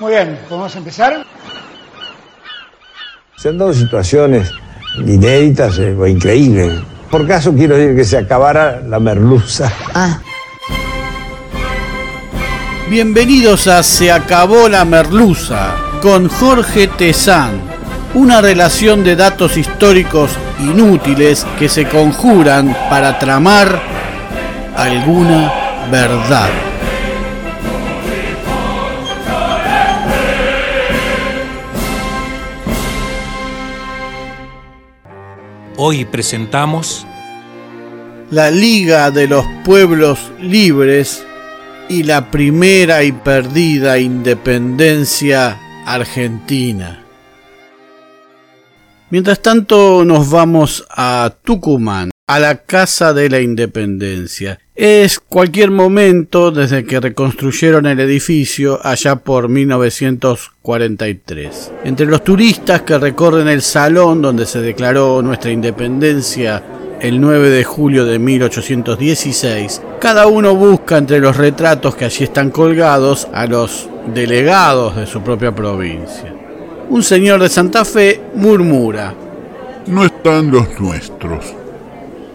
Muy bien, ¿podemos empezar? Se han dado situaciones inéditas eh, o increíbles. Por caso quiero decir que se acabara la merluza. Ah, Bienvenidos a Se acabó la merluza con Jorge Tezán. Una relación de datos históricos inútiles que se conjuran para tramar alguna verdad. Hoy presentamos La Liga de los Pueblos Libres y la primera y perdida independencia argentina. Mientras tanto nos vamos a Tucumán, a la Casa de la Independencia. Es cualquier momento desde que reconstruyeron el edificio allá por 1943. Entre los turistas que recorren el salón donde se declaró nuestra independencia el 9 de julio de 1816, cada uno busca entre los retratos que allí están colgados a los delegados de su propia provincia. Un señor de Santa Fe murmura. No están los nuestros.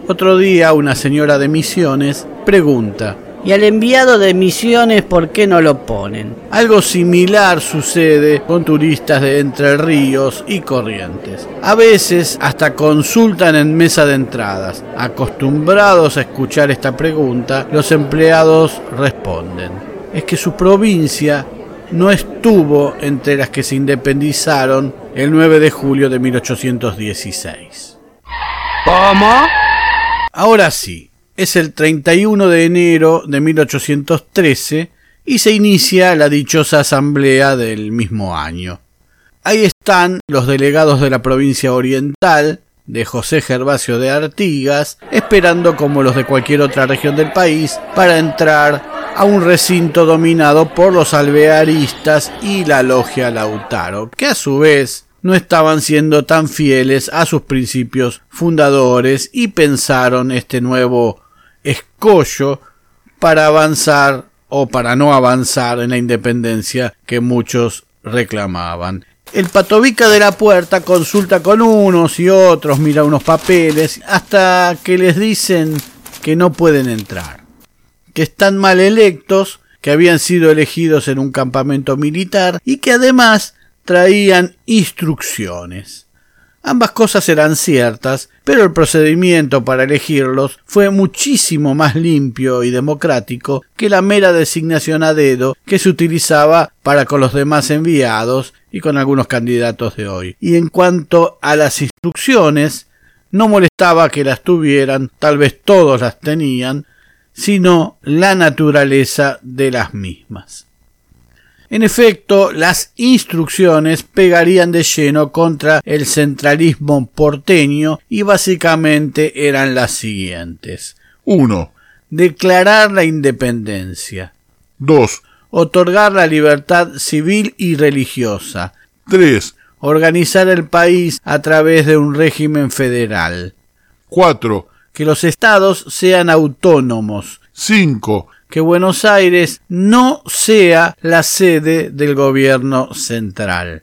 Otro día una señora de Misiones pregunta. y al enviado de misiones, ¿por qué no lo ponen? Algo similar sucede con turistas de Entre Ríos y Corrientes. A veces hasta consultan en mesa de entradas. Acostumbrados a escuchar esta pregunta, los empleados responden. Es que su provincia no estuvo entre las que se independizaron el 9 de julio de 1816. ¿Cómo? Ahora sí, es el 31 de enero de 1813 y se inicia la dichosa asamblea del mismo año. Ahí están los delegados de la provincia oriental, de José Gervasio de Artigas, esperando como los de cualquier otra región del país para entrar a un recinto dominado por los alvearistas y la logia Lautaro, que a su vez no estaban siendo tan fieles a sus principios fundadores y pensaron este nuevo escollo para avanzar o para no avanzar en la independencia que muchos reclamaban. El patobica de la puerta consulta con unos y otros, mira unos papeles, hasta que les dicen que no pueden entrar, que están mal electos, que habían sido elegidos en un campamento militar y que además traían instrucciones. Ambas cosas eran ciertas, pero el procedimiento para elegirlos fue muchísimo más limpio y democrático que la mera designación a dedo que se utilizaba para con los demás enviados y con algunos candidatos de hoy. Y en cuanto a las instrucciones, no molestaba que las tuvieran, tal vez todos las tenían, sino la naturaleza de las mismas. En efecto, las instrucciones pegarían de lleno contra el centralismo porteño y básicamente eran las siguientes. 1. Declarar la independencia. 2. Otorgar la libertad civil y religiosa. 3. Organizar el país a través de un régimen federal. 4. Que los estados sean autónomos. 5. Que Buenos Aires no sea la sede del gobierno central.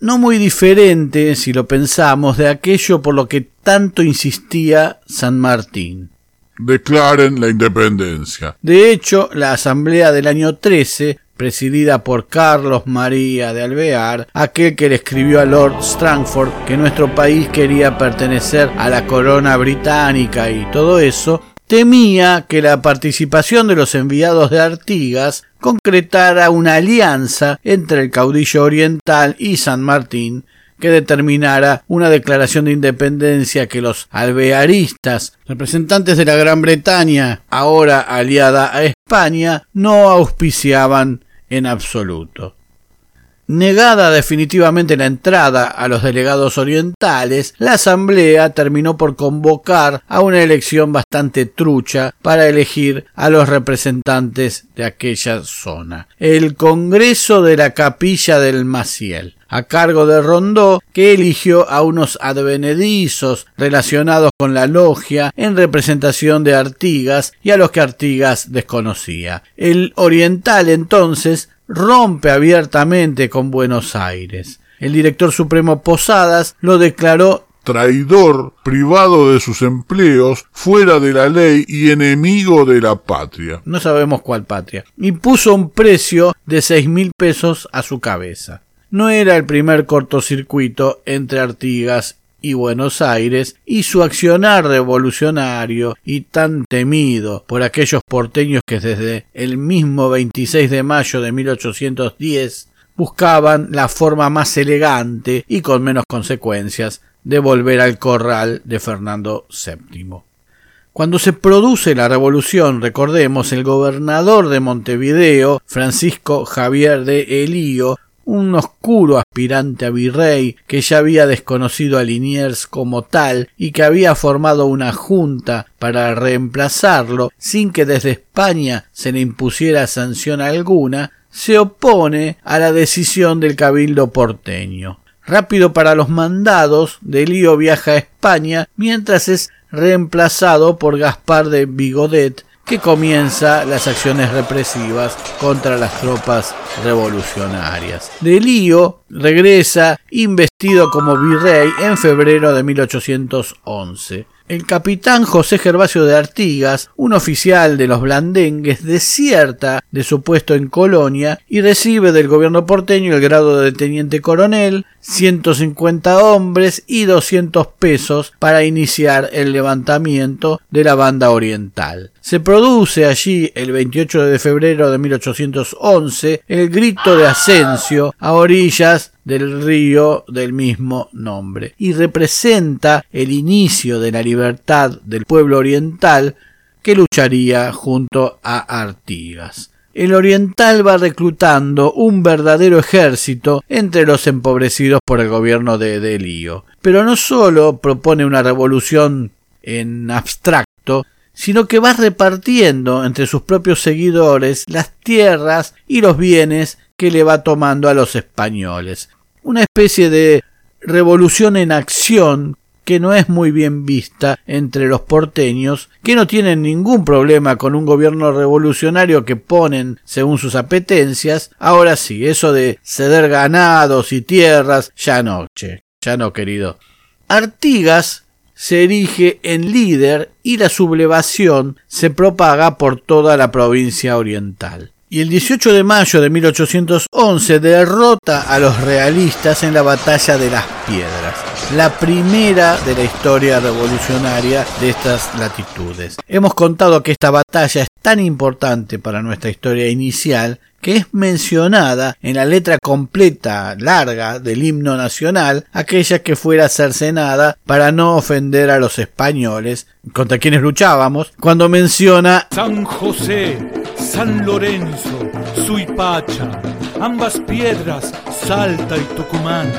No muy diferente, si lo pensamos, de aquello por lo que tanto insistía San Martín. Declaren la independencia. De hecho, la asamblea del año 13, presidida por Carlos María de Alvear, aquel que le escribió a Lord Strangford que nuestro país quería pertenecer a la corona británica y todo eso, temía que la participación de los enviados de Artigas concretara una alianza entre el caudillo oriental y San Martín que determinara una declaración de independencia que los alvearistas, representantes de la Gran Bretaña, ahora aliada a España, no auspiciaban en absoluto. Negada definitivamente la entrada a los delegados orientales, la Asamblea terminó por convocar a una elección bastante trucha para elegir a los representantes de aquella zona. El Congreso de la Capilla del Maciel a cargo de Rondó, que eligió a unos advenedizos relacionados con la logia en representación de Artigas y a los que Artigas desconocía. El oriental entonces rompe abiertamente con Buenos Aires. El director supremo Posadas lo declaró traidor, privado de sus empleos, fuera de la ley y enemigo de la patria. No sabemos cuál patria. Y puso un precio de seis mil pesos a su cabeza. No era el primer cortocircuito entre Artigas y Buenos Aires y su accionar revolucionario y tan temido por aquellos porteños que desde el mismo 26 de mayo de 1810 buscaban la forma más elegante y con menos consecuencias de volver al corral de Fernando VII. Cuando se produce la revolución, recordemos, el gobernador de Montevideo, Francisco Javier de Elío, un oscuro aspirante a virrey que ya había desconocido a Liniers como tal y que había formado una junta para reemplazarlo sin que desde España se le impusiera sanción alguna, se opone a la decisión del cabildo porteño. Rápido para los mandados, Delío viaja a España mientras es reemplazado por Gaspar de Bigodet, que comienza las acciones represivas contra las tropas revolucionarias. Delío regresa investido como virrey en febrero de 1811. El capitán José Gervasio de Artigas, un oficial de los blandengues, desierta de su puesto en Colonia y recibe del gobierno porteño el grado de teniente coronel, 150 hombres y 200 pesos para iniciar el levantamiento de la banda oriental. Se produce allí el 28 de febrero de 1811 el grito de Asensio a orillas del río del mismo nombre y representa el inicio de la libertad del pueblo oriental que lucharía junto a Artigas. El oriental va reclutando un verdadero ejército entre los empobrecidos por el gobierno de Delío. Pero no solo propone una revolución en abstracto, sino que va repartiendo entre sus propios seguidores las tierras y los bienes que le va tomando a los españoles una especie de revolución en acción que no es muy bien vista entre los porteños, que no tienen ningún problema con un gobierno revolucionario que ponen según sus apetencias. Ahora sí, eso de ceder ganados y tierras, ya no, che, ya no, querido. Artigas se erige en líder y la sublevación se propaga por toda la provincia oriental y el 18 de mayo de 1811 derrota a los realistas en la batalla de las piedras, la primera de la historia revolucionaria de estas latitudes. Hemos contado que esta batalla es tan importante para nuestra historia inicial que es mencionada en la letra completa larga del himno nacional, aquella que fuera cercenada para no ofender a los españoles contra quienes luchábamos, cuando menciona San José, San Lorenzo, Suipacha, ambas piedras, Salta y Tucumán.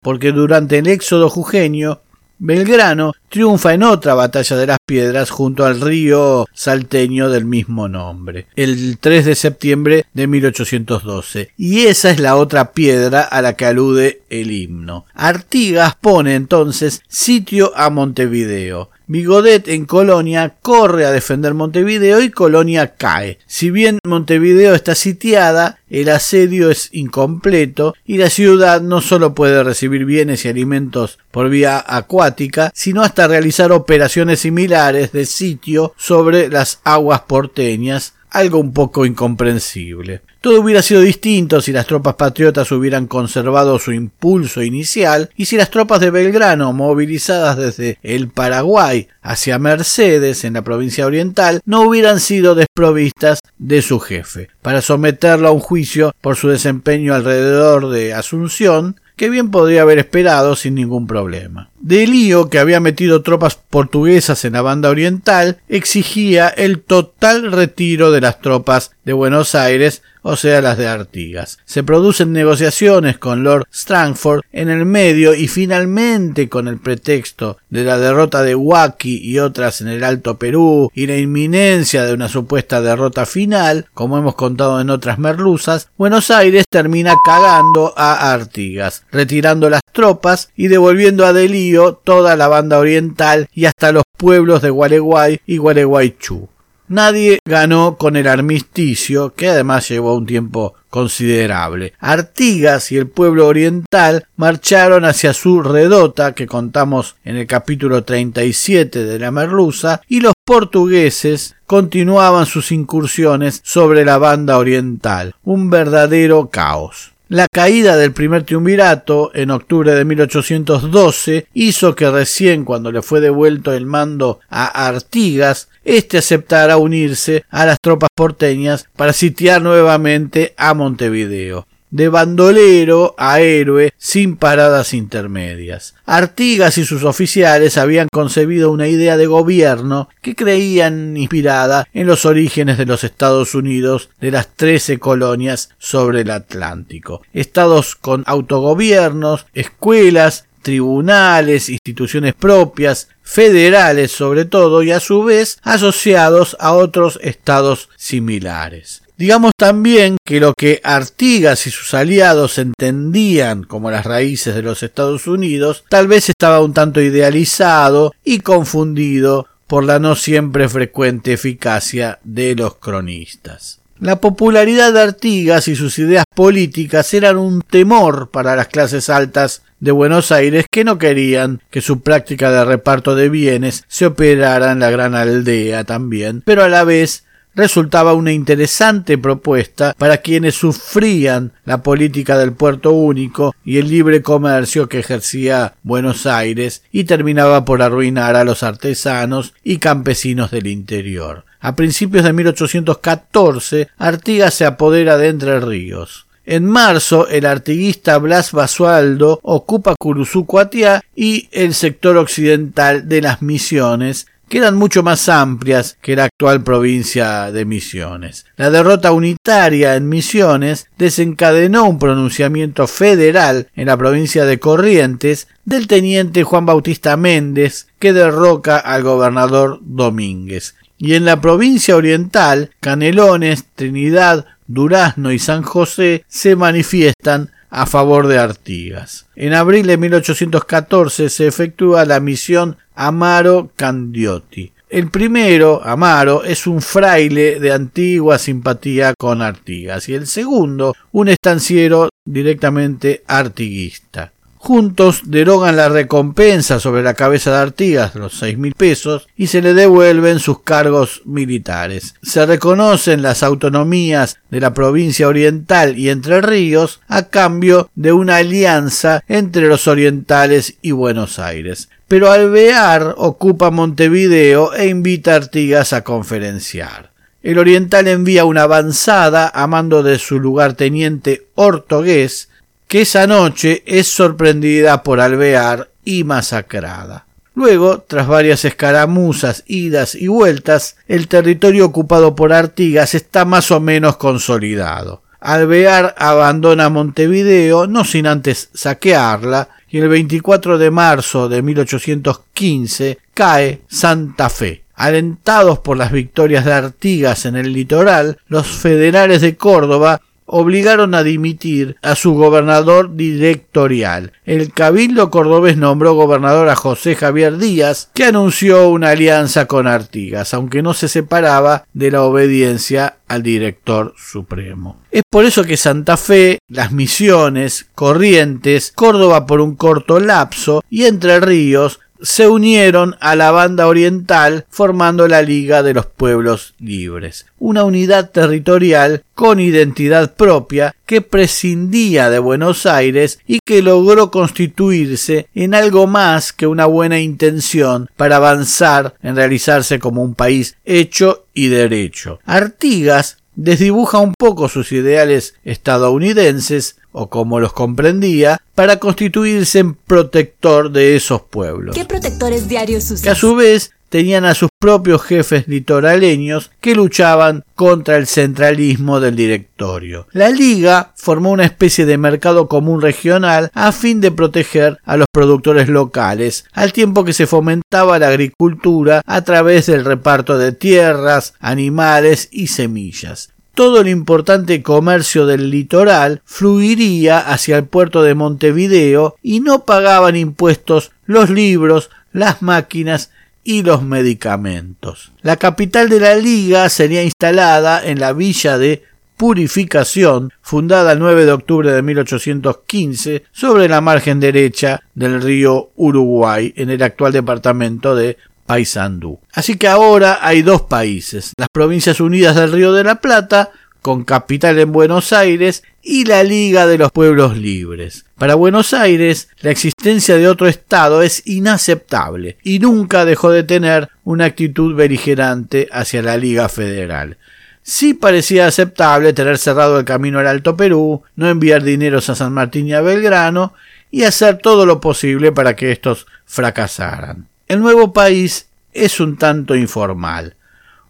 Porque durante el éxodo jujeño Belgrano triunfa en otra batalla de las piedras junto al río salteño del mismo nombre, el 3 de septiembre de 1812, y esa es la otra piedra a la que alude el himno. Artigas pone entonces sitio a Montevideo, Bigodet en Colonia corre a defender Montevideo y Colonia cae. Si bien Montevideo está sitiada, el asedio es incompleto y la ciudad no solo puede recibir bienes y alimentos por vía acuática, sino hasta realizar operaciones similares de sitio sobre las aguas porteñas, algo un poco incomprensible. Todo hubiera sido distinto si las tropas patriotas hubieran conservado su impulso inicial y si las tropas de Belgrano, movilizadas desde el Paraguay hacia Mercedes en la provincia oriental, no hubieran sido desprovistas de su jefe, para someterlo a un juicio por su desempeño alrededor de Asunción, que bien podría haber esperado sin ningún problema. Delío, que había metido tropas portuguesas en la banda oriental, exigía el total retiro de las tropas de Buenos Aires o sea las de Artigas. Se producen negociaciones con Lord Strangford en el medio y finalmente con el pretexto de la derrota de Huaki y otras en el Alto Perú y la inminencia de una supuesta derrota final, como hemos contado en otras merluzas, Buenos Aires termina cagando a Artigas, retirando las tropas y devolviendo a Delío toda la banda oriental y hasta los pueblos de Gualeguay y Gualeguaychú. Nadie ganó con el armisticio, que además llevó un tiempo considerable. Artigas y el pueblo oriental marcharon hacia su redota, que contamos en el capítulo 37 de la Merluza, y los portugueses continuaban sus incursiones sobre la banda oriental, un verdadero caos. La caída del primer triunvirato en octubre de 1812 hizo que recién cuando le fue devuelto el mando a Artigas, éste aceptara unirse a las tropas porteñas para sitiar nuevamente a Montevideo de bandolero a héroe sin paradas intermedias. Artigas y sus oficiales habían concebido una idea de gobierno que creían inspirada en los orígenes de los Estados Unidos de las trece colonias sobre el Atlántico. Estados con autogobiernos, escuelas, tribunales, instituciones propias, federales sobre todo, y a su vez asociados a otros estados similares. Digamos también que lo que Artigas y sus aliados entendían como las raíces de los Estados Unidos tal vez estaba un tanto idealizado y confundido por la no siempre frecuente eficacia de los cronistas. La popularidad de Artigas y sus ideas políticas eran un temor para las clases altas de Buenos Aires que no querían que su práctica de reparto de bienes se operara en la gran aldea también, pero a la vez resultaba una interesante propuesta para quienes sufrían la política del puerto único y el libre comercio que ejercía Buenos Aires y terminaba por arruinar a los artesanos y campesinos del interior. A principios de 1814, Artigas se apodera de Entre Ríos. En marzo, el artiguista Blas Basualdo ocupa Curuzucuatiá y el sector occidental de las Misiones, que eran mucho más amplias que la actual provincia de Misiones. La derrota unitaria en Misiones desencadenó un pronunciamiento federal en la provincia de Corrientes del teniente Juan Bautista Méndez que derroca al gobernador Domínguez. Y en la provincia oriental, Canelones, Trinidad, Durazno y San José se manifiestan a favor de Artigas. En abril de 1814 se efectúa la misión Amaro Candiotti. El primero, Amaro, es un fraile de antigua simpatía con Artigas y el segundo, un estanciero directamente artiguista. Juntos derogan la recompensa sobre la cabeza de Artigas, los seis mil pesos, y se le devuelven sus cargos militares. Se reconocen las autonomías de la provincia oriental y Entre Ríos a cambio de una alianza entre los orientales y Buenos Aires. Pero Alvear ocupa Montevideo e invita a Artigas a conferenciar. El oriental envía una avanzada a mando de su lugarteniente Ortogués, que esa noche es sorprendida por Alvear y masacrada. Luego, tras varias escaramuzas, idas y vueltas, el territorio ocupado por Artigas está más o menos consolidado. Alvear abandona Montevideo, no sin antes saquearla, y el 24 de marzo de 1815 cae Santa Fe. Alentados por las victorias de Artigas en el litoral, los federales de Córdoba obligaron a dimitir a su gobernador directorial. El cabildo cordobés nombró gobernador a José Javier Díaz, que anunció una alianza con Artigas, aunque no se separaba de la obediencia al director supremo. Es por eso que Santa Fe, las Misiones, Corrientes, Córdoba por un corto lapso y Entre Ríos se unieron a la banda oriental formando la Liga de los Pueblos Libres, una unidad territorial con identidad propia que prescindía de Buenos Aires y que logró constituirse en algo más que una buena intención para avanzar en realizarse como un país hecho y derecho. Artigas desdibuja un poco sus ideales estadounidenses, o como los comprendía, para constituirse en protector de esos pueblos. ¿Qué protectores diarios Que a su vez tenían a sus propios jefes litoraleños que luchaban contra el centralismo del directorio. La Liga formó una especie de mercado común regional a fin de proteger a los productores locales, al tiempo que se fomentaba la agricultura a través del reparto de tierras, animales y semillas todo el importante comercio del litoral fluiría hacia el puerto de Montevideo y no pagaban impuestos los libros, las máquinas y los medicamentos. La capital de la liga sería instalada en la villa de Purificación, fundada el 9 de octubre de 1815 sobre la margen derecha del río Uruguay en el actual departamento de Paysandú. Así que ahora hay dos países, las Provincias Unidas del Río de la Plata, con capital en Buenos Aires, y la Liga de los Pueblos Libres. Para Buenos Aires, la existencia de otro Estado es inaceptable y nunca dejó de tener una actitud beligerante hacia la Liga Federal. Sí parecía aceptable tener cerrado el camino al Alto Perú, no enviar dineros a San Martín y a Belgrano, y hacer todo lo posible para que estos fracasaran. El nuevo país es un tanto informal,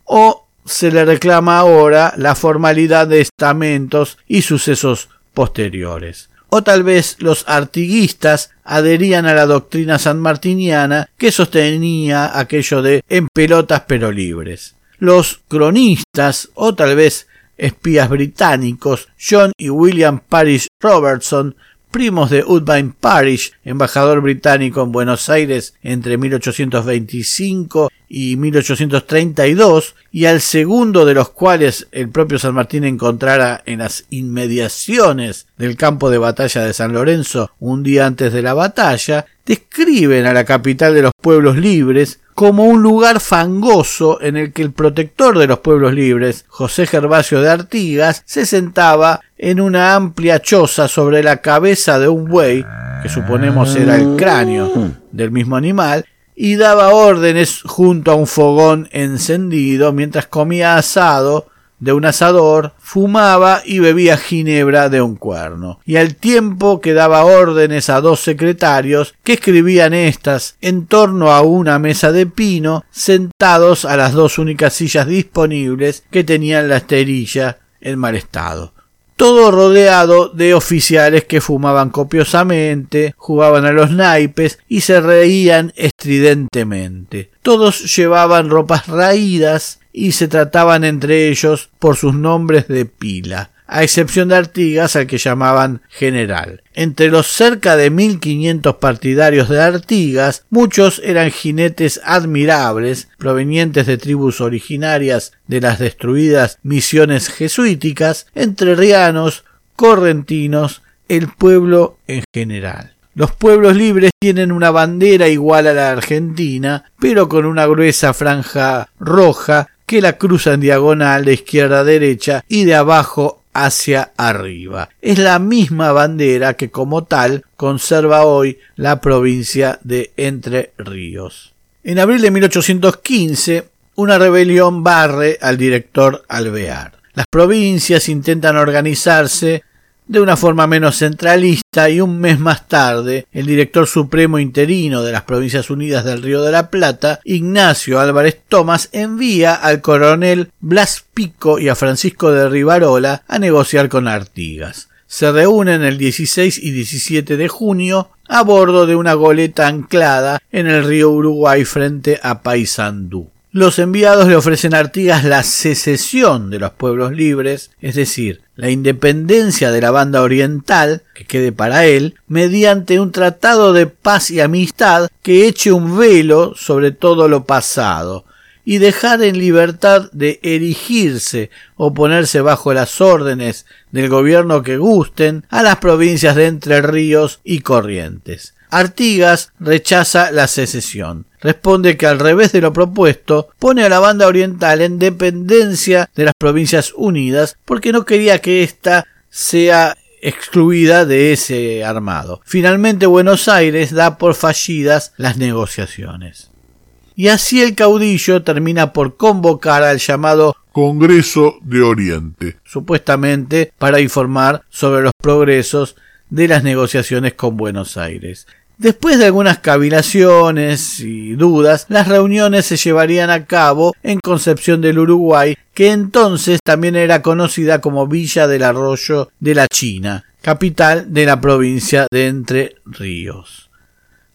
o se le reclama ahora la formalidad de estamentos y sucesos posteriores. O tal vez los artiguistas adherían a la doctrina sanmartiniana que sostenía aquello de en pelotas pero libres. Los cronistas, o tal vez espías británicos, John y William Parish Robertson, primos de Woodbine Parish, embajador británico en Buenos Aires entre 1825 y 1832, y al segundo de los cuales el propio San Martín encontrara en las inmediaciones del campo de batalla de San Lorenzo un día antes de la batalla, describen a la capital de los pueblos libres como un lugar fangoso en el que el protector de los pueblos libres, José Gervasio de Artigas, se sentaba en una amplia choza sobre la cabeza de un buey, que suponemos era el cráneo del mismo animal, y daba órdenes junto a un fogón encendido mientras comía asado de un asador, fumaba y bebía ginebra de un cuerno, y al tiempo que daba órdenes a dos secretarios que escribían estas en torno a una mesa de pino, sentados a las dos únicas sillas disponibles que tenían la esterilla en mal estado todo rodeado de oficiales que fumaban copiosamente, jugaban a los naipes y se reían estridentemente. Todos llevaban ropas raídas y se trataban entre ellos por sus nombres de pila a excepción de Artigas al que llamaban general. Entre los cerca de 1500 partidarios de Artigas, muchos eran jinetes admirables, provenientes de tribus originarias de las destruidas misiones jesuíticas, entrerrianos, correntinos, el pueblo en general. Los pueblos libres tienen una bandera igual a la argentina, pero con una gruesa franja roja que la cruza en diagonal de izquierda a derecha y de abajo hacia arriba. Es la misma bandera que como tal conserva hoy la provincia de Entre Ríos. En abril de 1815, una rebelión barre al director Alvear. Las provincias intentan organizarse de una forma menos centralista y un mes más tarde el director supremo interino de las Provincias Unidas del Río de la Plata, Ignacio Álvarez Tomás, envía al coronel Blas Pico y a Francisco de Rivarola a negociar con Artigas. Se reúnen el 16 y 17 de junio a bordo de una goleta anclada en el río Uruguay frente a Paysandú. Los enviados le ofrecen a Artigas la secesión de los pueblos libres, es decir, la independencia de la banda oriental, que quede para él, mediante un tratado de paz y amistad que eche un velo sobre todo lo pasado, y dejar en libertad de erigirse o ponerse bajo las órdenes del gobierno que gusten a las provincias de Entre Ríos y Corrientes. Artigas rechaza la secesión. Responde que al revés de lo propuesto, pone a la banda oriental en dependencia de las Provincias Unidas porque no quería que ésta sea excluida de ese armado. Finalmente Buenos Aires da por fallidas las negociaciones. Y así el caudillo termina por convocar al llamado Congreso de Oriente, supuestamente para informar sobre los progresos de las negociaciones con Buenos Aires. Después de algunas cavilaciones y dudas, las reuniones se llevarían a cabo en Concepción del Uruguay, que entonces también era conocida como Villa del Arroyo de la China, capital de la provincia de Entre Ríos.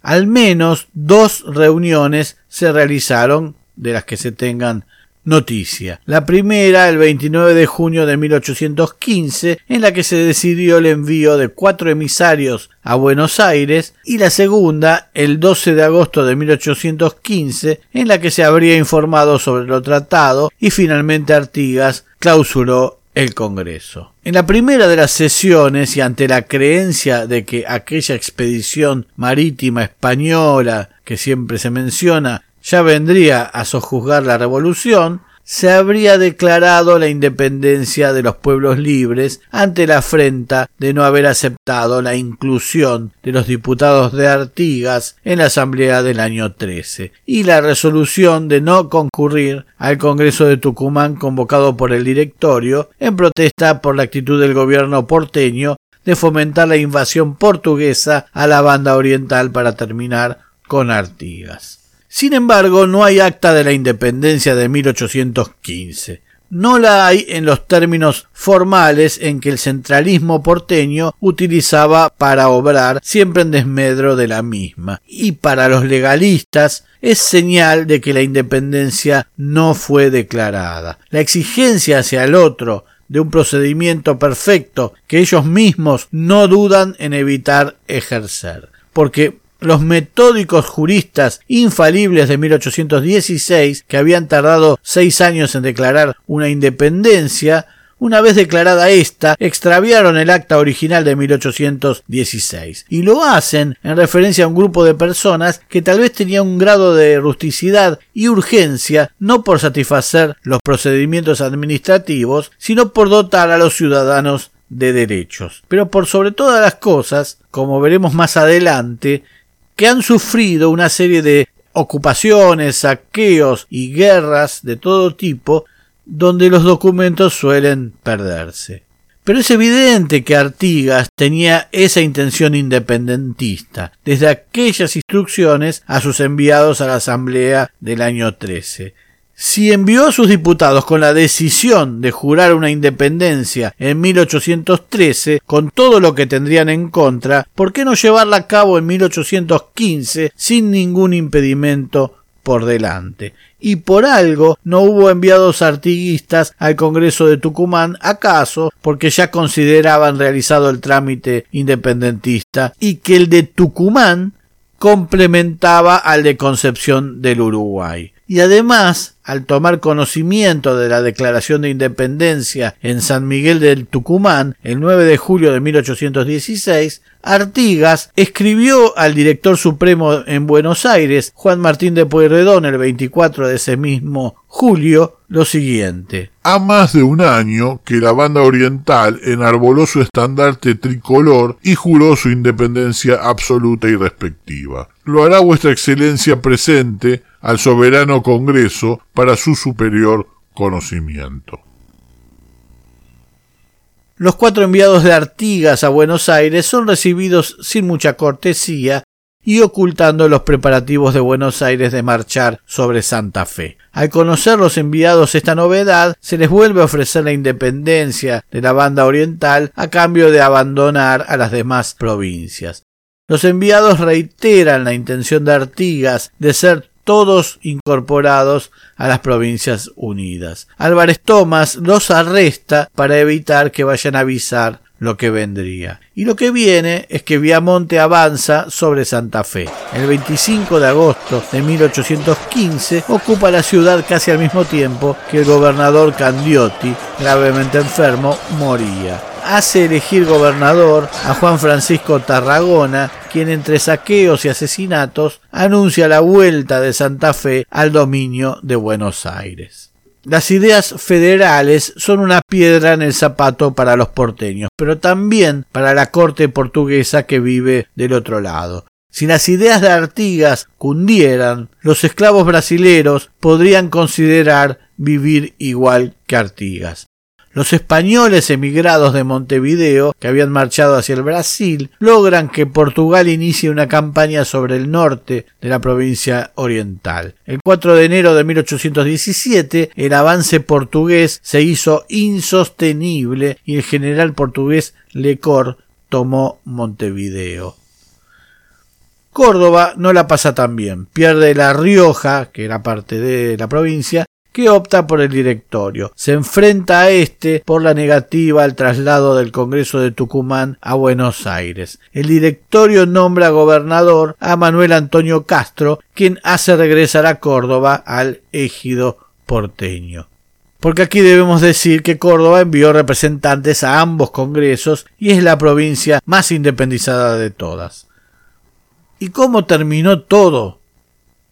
Al menos dos reuniones se realizaron, de las que se tengan noticia. La primera, el 29 de junio de 1815, en la que se decidió el envío de cuatro emisarios a Buenos Aires, y la segunda, el 12 de agosto de 1815, en la que se habría informado sobre lo tratado y finalmente Artigas clausuró el Congreso. En la primera de las sesiones y ante la creencia de que aquella expedición marítima española que siempre se menciona ya vendría a sojuzgar la revolución, se habría declarado la independencia de los pueblos libres ante la afrenta de no haber aceptado la inclusión de los diputados de Artigas en la Asamblea del año 13 y la resolución de no concurrir al Congreso de Tucumán convocado por el directorio en protesta por la actitud del gobierno porteño de fomentar la invasión portuguesa a la banda oriental para terminar con Artigas. Sin embargo, no hay acta de la independencia de 1815. No la hay en los términos formales en que el centralismo porteño utilizaba para obrar siempre en desmedro de la misma. Y para los legalistas es señal de que la independencia no fue declarada. La exigencia hacia el otro de un procedimiento perfecto que ellos mismos no dudan en evitar ejercer. Porque los metódicos juristas infalibles de 1816, que habían tardado seis años en declarar una independencia, una vez declarada esta, extraviaron el acta original de 1816 y lo hacen en referencia a un grupo de personas que tal vez tenía un grado de rusticidad y urgencia no por satisfacer los procedimientos administrativos, sino por dotar a los ciudadanos de derechos. Pero por sobre todas las cosas, como veremos más adelante, que han sufrido una serie de ocupaciones, saqueos y guerras de todo tipo, donde los documentos suelen perderse. Pero es evidente que Artigas tenía esa intención independentista, desde aquellas instrucciones a sus enviados a la Asamblea del año 13. Si envió a sus diputados con la decisión de jurar una independencia en 1813, con todo lo que tendrían en contra, ¿por qué no llevarla a cabo en 1815 sin ningún impedimento por delante? Y por algo no hubo enviados artiguistas al Congreso de Tucumán, acaso porque ya consideraban realizado el trámite independentista y que el de Tucumán complementaba al de Concepción del Uruguay. Y además, al tomar conocimiento de la declaración de independencia en San Miguel del Tucumán el 9 de julio de 1816, Artigas escribió al director supremo en Buenos Aires, Juan Martín de Pueyrredón, el 24 de ese mismo julio, lo siguiente. Ha más de un año que la banda oriental enarboló su estandarte tricolor y juró su independencia absoluta y respectiva. Lo hará vuestra excelencia presente al soberano Congreso para su superior conocimiento. Los cuatro enviados de Artigas a Buenos Aires son recibidos sin mucha cortesía y ocultando los preparativos de Buenos Aires de marchar sobre Santa Fe. Al conocer los enviados esta novedad, se les vuelve a ofrecer la independencia de la banda oriental a cambio de abandonar a las demás provincias. Los enviados reiteran la intención de Artigas de ser todos incorporados a las provincias unidas. Álvarez Tomás los arresta para evitar que vayan a avisar lo que vendría. Y lo que viene es que Viamonte avanza sobre Santa Fe. El 25 de agosto de 1815 ocupa la ciudad casi al mismo tiempo que el gobernador Candiotti, gravemente enfermo, moría hace elegir gobernador a Juan Francisco Tarragona, quien entre saqueos y asesinatos anuncia la vuelta de Santa Fe al dominio de Buenos Aires. Las ideas federales son una piedra en el zapato para los porteños, pero también para la corte portuguesa que vive del otro lado. Si las ideas de Artigas cundieran, los esclavos brasileros podrían considerar vivir igual que Artigas. Los españoles emigrados de Montevideo, que habían marchado hacia el Brasil, logran que Portugal inicie una campaña sobre el norte de la provincia oriental. El 4 de enero de 1817, el avance portugués se hizo insostenible y el general portugués Lecor tomó Montevideo. Córdoba no la pasa tan bien. Pierde La Rioja, que era parte de la provincia, que opta por el directorio. Se enfrenta a este por la negativa al traslado del Congreso de Tucumán a Buenos Aires. El directorio nombra gobernador a Manuel Antonio Castro, quien hace regresar a Córdoba al ejido porteño. Porque aquí debemos decir que Córdoba envió representantes a ambos congresos y es la provincia más independizada de todas. ¿Y cómo terminó todo?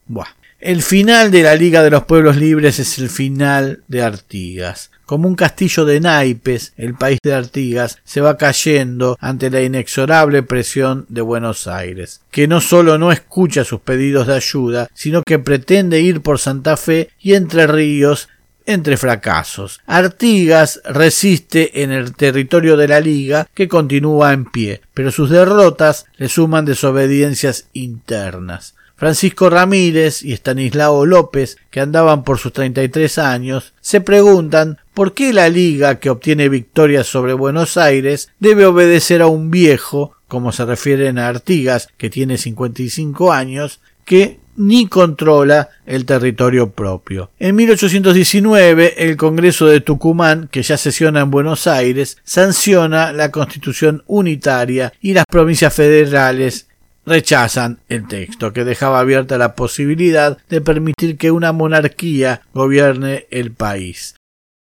Buah. El final de la Liga de los Pueblos Libres es el final de Artigas. Como un castillo de naipes, el país de Artigas se va cayendo ante la inexorable presión de Buenos Aires, que no solo no escucha sus pedidos de ayuda, sino que pretende ir por Santa Fe y Entre Ríos entre fracasos. Artigas resiste en el territorio de la Liga, que continúa en pie, pero sus derrotas le suman desobediencias internas. Francisco Ramírez y Estanislao López, que andaban por sus 33 años, se preguntan por qué la liga que obtiene victorias sobre Buenos Aires debe obedecer a un viejo, como se refieren a Artigas, que tiene 55 años, que ni controla el territorio propio. En 1819, el Congreso de Tucumán, que ya sesiona en Buenos Aires, sanciona la Constitución unitaria y las provincias federales rechazan el texto, que dejaba abierta la posibilidad de permitir que una monarquía gobierne el país.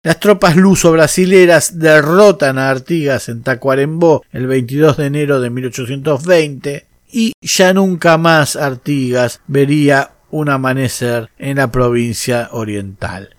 Las tropas luso-brasileras derrotan a Artigas en Tacuarembó el 22 de enero de 1820 y ya nunca más Artigas vería un amanecer en la provincia oriental.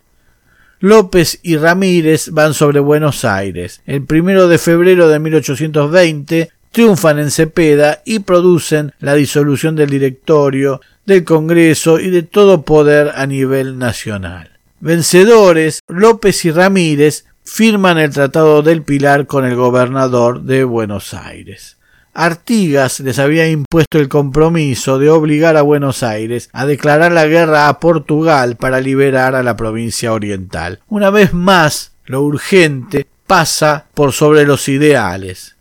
López y Ramírez van sobre Buenos Aires. El primero de febrero de 1820 triunfan en Cepeda y producen la disolución del directorio, del Congreso y de todo poder a nivel nacional. Vencedores, López y Ramírez firman el Tratado del Pilar con el gobernador de Buenos Aires. Artigas les había impuesto el compromiso de obligar a Buenos Aires a declarar la guerra a Portugal para liberar a la provincia oriental. Una vez más, lo urgente pasa por sobre los ideales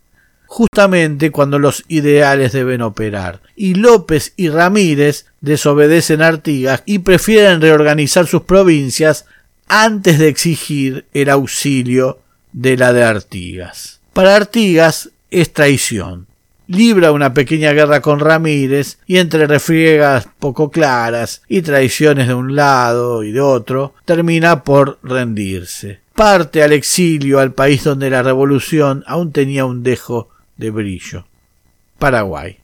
justamente cuando los ideales deben operar. Y López y Ramírez desobedecen a Artigas y prefieren reorganizar sus provincias antes de exigir el auxilio de la de Artigas. Para Artigas es traición. Libra una pequeña guerra con Ramírez y entre refriegas poco claras y traiciones de un lado y de otro, termina por rendirse. Parte al exilio al país donde la revolución aún tenía un dejo de brillo. Paraguay.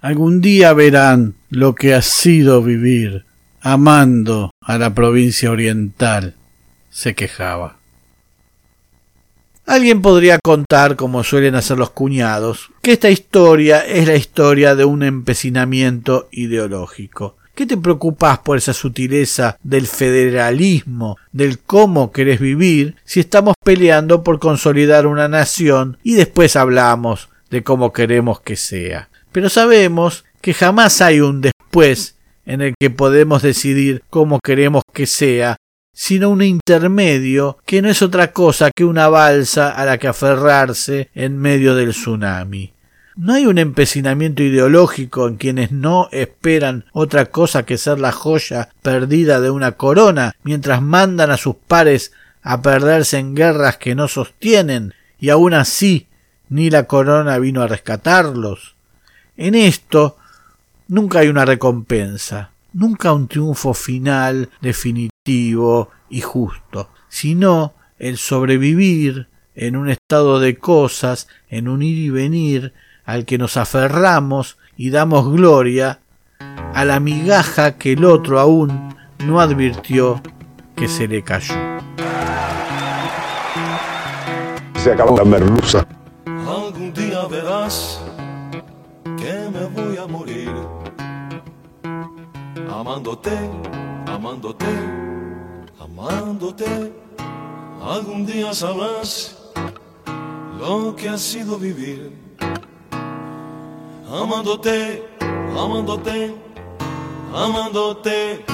Algún día verán lo que ha sido vivir amando a la provincia oriental, se quejaba. Alguien podría contar, como suelen hacer los cuñados, que esta historia es la historia de un empecinamiento ideológico. ¿Qué te preocupas por esa sutileza del federalismo, del cómo querés vivir, si estamos peleando por consolidar una nación y después hablamos de cómo queremos que sea? Pero sabemos que jamás hay un después en el que podemos decidir cómo queremos que sea, sino un intermedio que no es otra cosa que una balsa a la que aferrarse en medio del tsunami. ¿No hay un empecinamiento ideológico en quienes no esperan otra cosa que ser la joya perdida de una corona, mientras mandan a sus pares a perderse en guerras que no sostienen, y aun así ni la corona vino a rescatarlos? En esto nunca hay una recompensa, nunca un triunfo final, definitivo y justo, sino el sobrevivir en un estado de cosas, en un ir y venir, al que nos aferramos y damos gloria a la migaja que el otro aún no advirtió que se le cayó. Se acabó la merluza. Algún día verás que me voy a morir amándote, amándote, amándote. Algún día sabrás lo que ha sido vivir amándote, amándote, amándote.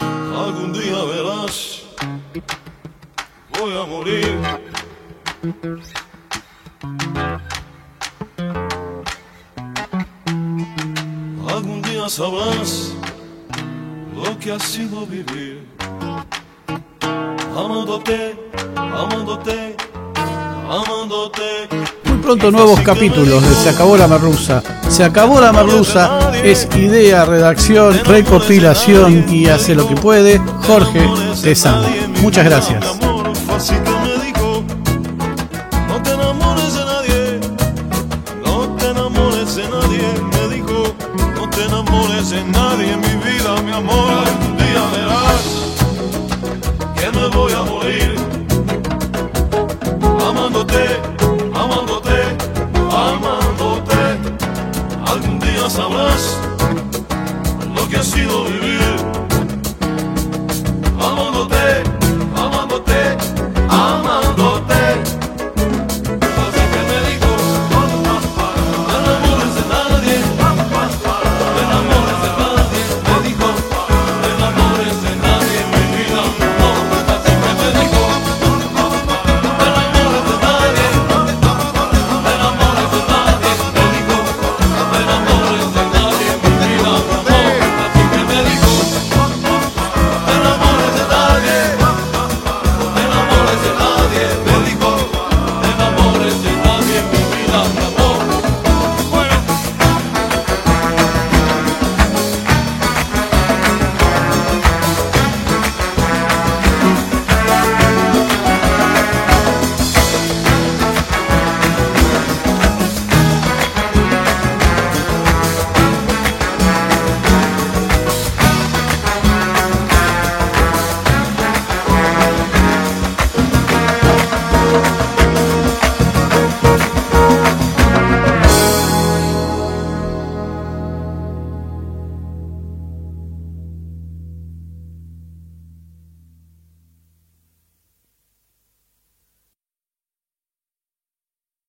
Algún día verás, voy a morir. Algún día sabrás lo que ha sido vivir amándote, amándote, amándote. Pronto nuevos capítulos de Se acabó la merluza. Se acabó la merluza es idea, redacción, recopilación y hace lo que puede Jorge Tezán. Muchas gracias.